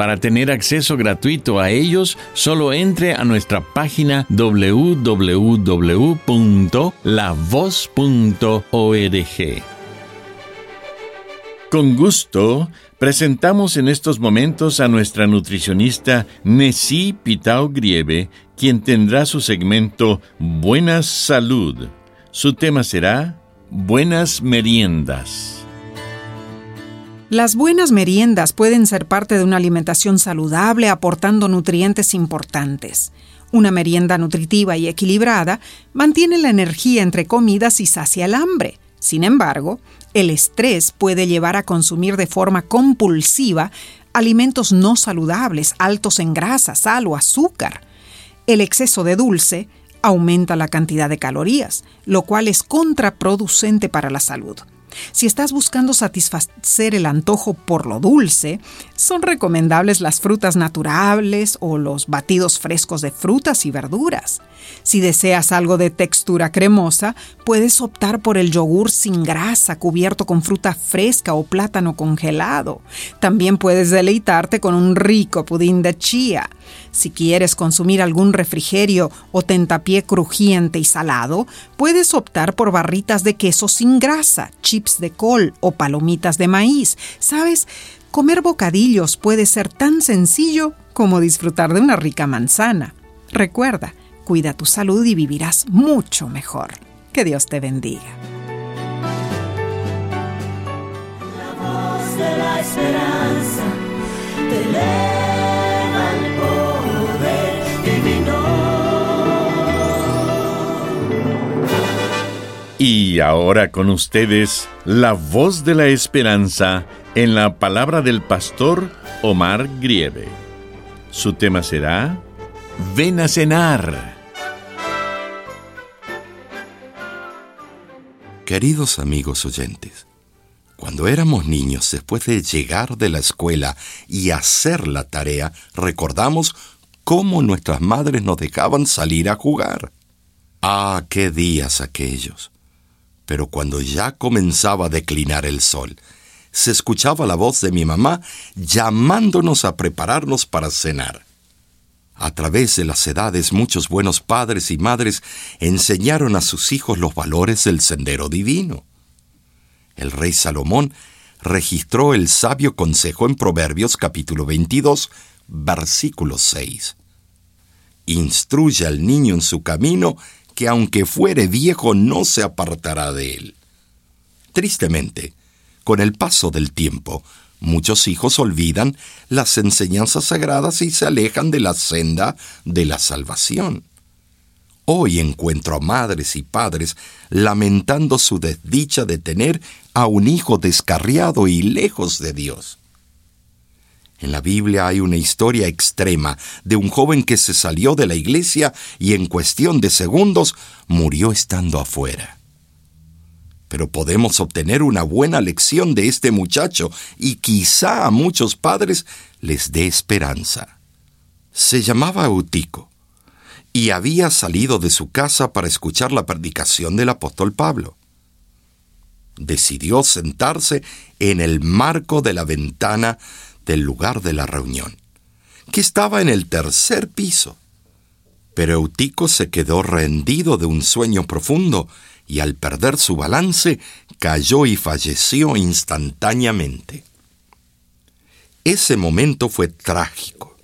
Para tener acceso gratuito a ellos, solo entre a nuestra página www.lavoz.org. Con gusto, presentamos en estos momentos a nuestra nutricionista Nessie Pitao Grieve, quien tendrá su segmento Buenas Salud. Su tema será Buenas Meriendas. Las buenas meriendas pueden ser parte de una alimentación saludable aportando nutrientes importantes. Una merienda nutritiva y equilibrada mantiene la energía entre comidas y sacia el hambre. Sin embargo, el estrés puede llevar a consumir de forma compulsiva alimentos no saludables, altos en grasa, sal o azúcar. El exceso de dulce aumenta la cantidad de calorías, lo cual es contraproducente para la salud. Si estás buscando satisfacer el antojo por lo dulce, son recomendables las frutas naturales o los batidos frescos de frutas y verduras. Si deseas algo de textura cremosa, puedes optar por el yogur sin grasa cubierto con fruta fresca o plátano congelado. También puedes deleitarte con un rico pudín de chía. Si quieres consumir algún refrigerio o tentapié crujiente y salado, puedes optar por barritas de queso sin grasa, chips de col o palomitas de maíz. ¿Sabes? Comer bocadillos puede ser tan sencillo como disfrutar de una rica manzana. Recuerda, cuida tu salud y vivirás mucho mejor. Que Dios te bendiga. La voz de la esperanza te eleva el poder divino. Y ahora con ustedes, la voz de la esperanza en la palabra del pastor Omar Grieve. Su tema será Ven a cenar. Queridos amigos oyentes, cuando éramos niños, después de llegar de la escuela y hacer la tarea, recordamos cómo nuestras madres nos dejaban salir a jugar. Ah, qué días aquellos. Pero cuando ya comenzaba a declinar el sol, se escuchaba la voz de mi mamá llamándonos a prepararnos para cenar. A través de las edades muchos buenos padres y madres enseñaron a sus hijos los valores del sendero divino. El rey Salomón registró el sabio consejo en Proverbios capítulo 22, versículo 6. Instruye al niño en su camino, que aunque fuere viejo no se apartará de él. Tristemente, con el paso del tiempo, muchos hijos olvidan las enseñanzas sagradas y se alejan de la senda de la salvación. Hoy encuentro a madres y padres lamentando su desdicha de tener a un hijo descarriado y lejos de Dios. En la Biblia hay una historia extrema de un joven que se salió de la iglesia y en cuestión de segundos murió estando afuera. Pero podemos obtener una buena lección de este muchacho y quizá a muchos padres les dé esperanza. Se llamaba Eutico y había salido de su casa para escuchar la predicación del apóstol Pablo. Decidió sentarse en el marco de la ventana del lugar de la reunión, que estaba en el tercer piso. Pero Eutico se quedó rendido de un sueño profundo y al perder su balance cayó y falleció instantáneamente. Ese momento fue trágico.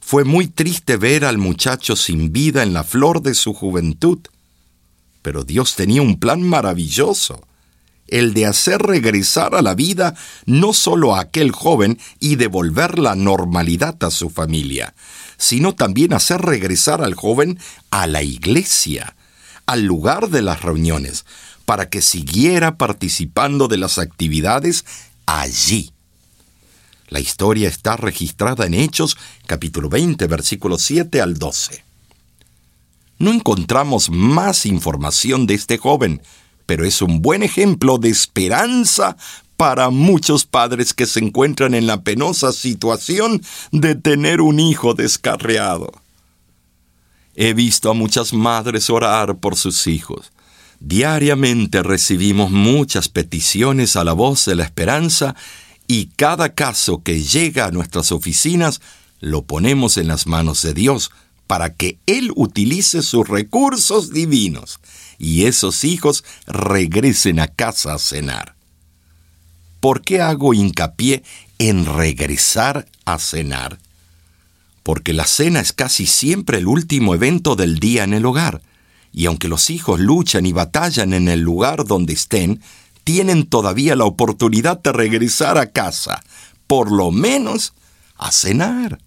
Fue muy triste ver al muchacho sin vida en la flor de su juventud. Pero Dios tenía un plan maravilloso, el de hacer regresar a la vida no solo a aquel joven y devolver la normalidad a su familia, sino también hacer regresar al joven a la iglesia, al lugar de las reuniones, para que siguiera participando de las actividades allí. La historia está registrada en Hechos capítulo 20 versículos 7 al 12. No encontramos más información de este joven, pero es un buen ejemplo de esperanza para muchos padres que se encuentran en la penosa situación de tener un hijo descarriado. He visto a muchas madres orar por sus hijos. Diariamente recibimos muchas peticiones a la voz de la esperanza y cada caso que llega a nuestras oficinas lo ponemos en las manos de Dios para que Él utilice sus recursos divinos y esos hijos regresen a casa a cenar. ¿Por qué hago hincapié en regresar a cenar? Porque la cena es casi siempre el último evento del día en el hogar, y aunque los hijos luchan y batallan en el lugar donde estén, tienen todavía la oportunidad de regresar a casa, por lo menos a cenar.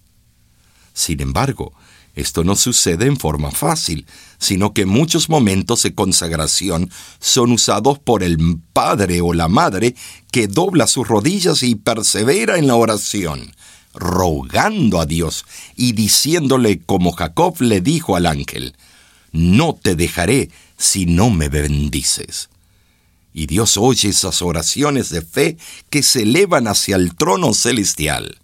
Sin embargo, esto no sucede en forma fácil, sino que muchos momentos de consagración son usados por el padre o la madre que dobla sus rodillas y persevera en la oración, rogando a Dios y diciéndole como Jacob le dijo al ángel, no te dejaré si no me bendices. Y Dios oye esas oraciones de fe que se elevan hacia el trono celestial.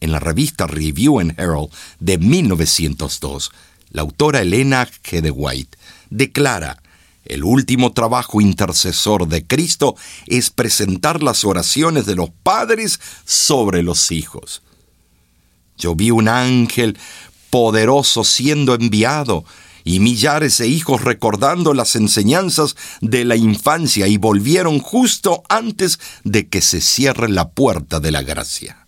En la revista Review and Herald de 1902, la autora Elena G. White declara, el último trabajo intercesor de Cristo es presentar las oraciones de los padres sobre los hijos. Yo vi un ángel poderoso siendo enviado y millares de hijos recordando las enseñanzas de la infancia y volvieron justo antes de que se cierre la puerta de la gracia.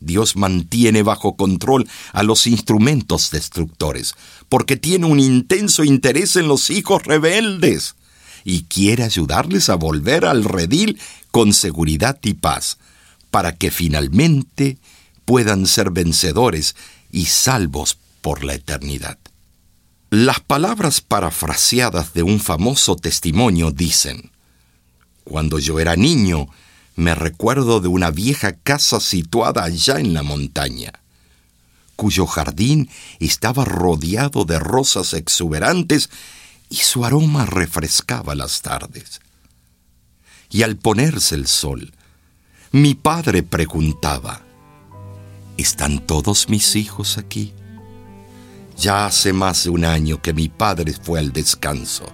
Dios mantiene bajo control a los instrumentos destructores, porque tiene un intenso interés en los hijos rebeldes y quiere ayudarles a volver al redil con seguridad y paz, para que finalmente puedan ser vencedores y salvos por la eternidad. Las palabras parafraseadas de un famoso testimonio dicen, Cuando yo era niño, me recuerdo de una vieja casa situada allá en la montaña, cuyo jardín estaba rodeado de rosas exuberantes y su aroma refrescaba las tardes. Y al ponerse el sol, mi padre preguntaba, ¿Están todos mis hijos aquí? Ya hace más de un año que mi padre fue al descanso,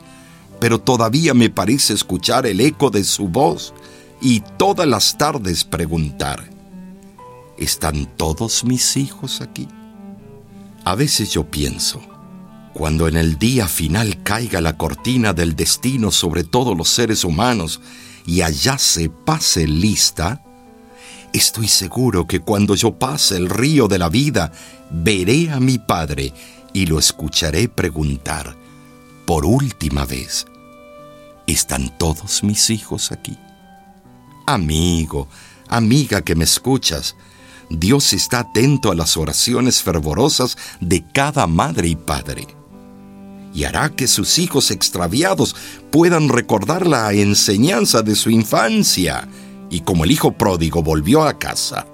pero todavía me parece escuchar el eco de su voz y todas las tardes preguntar, ¿están todos mis hijos aquí? A veces yo pienso, cuando en el día final caiga la cortina del destino sobre todos los seres humanos y allá se pase lista, estoy seguro que cuando yo pase el río de la vida, veré a mi Padre y lo escucharé preguntar, por última vez, ¿están todos mis hijos aquí? Amigo, amiga que me escuchas, Dios está atento a las oraciones fervorosas de cada madre y padre. Y hará que sus hijos extraviados puedan recordar la enseñanza de su infancia. Y como el hijo pródigo volvió a casa,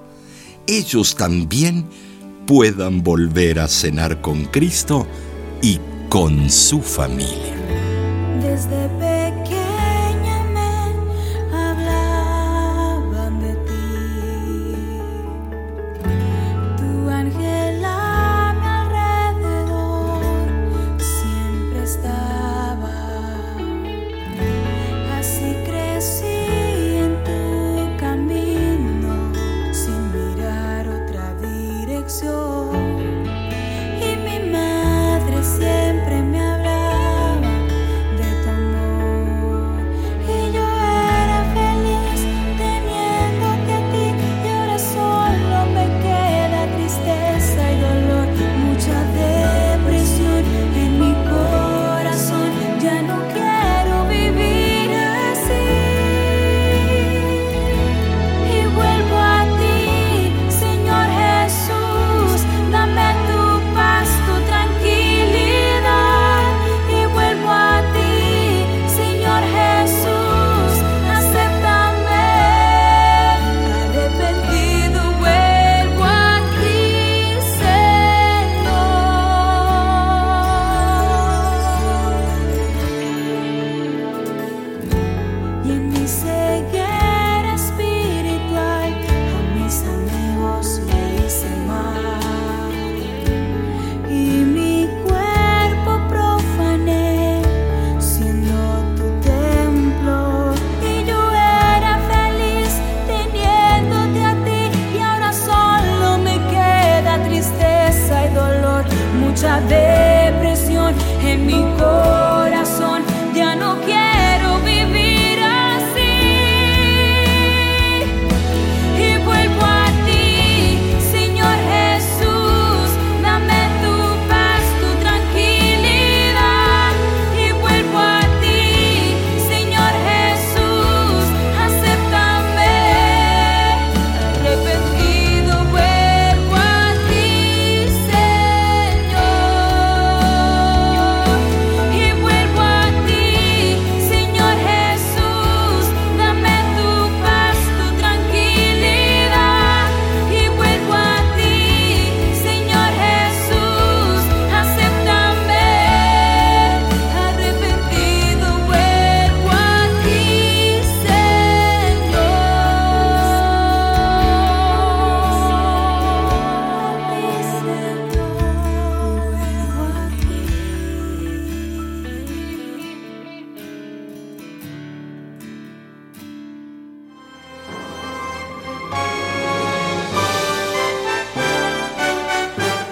ellos también puedan volver a cenar con Cristo y con su familia. Desde Y mi madre siempre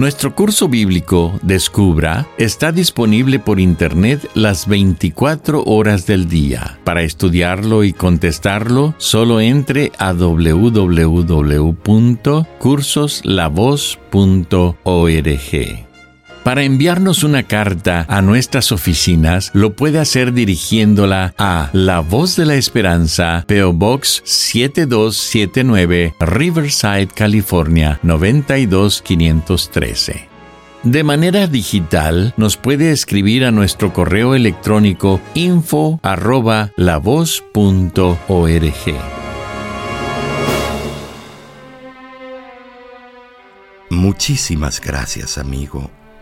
Nuestro curso bíblico Descubra está disponible por Internet las 24 horas del día. Para estudiarlo y contestarlo, solo entre a www.cursoslavos.org. Para enviarnos una carta a nuestras oficinas, lo puede hacer dirigiéndola a La Voz de la Esperanza, PO Box 7279, Riverside, California 92513. De manera digital, nos puede escribir a nuestro correo electrónico info Muchísimas gracias, amigo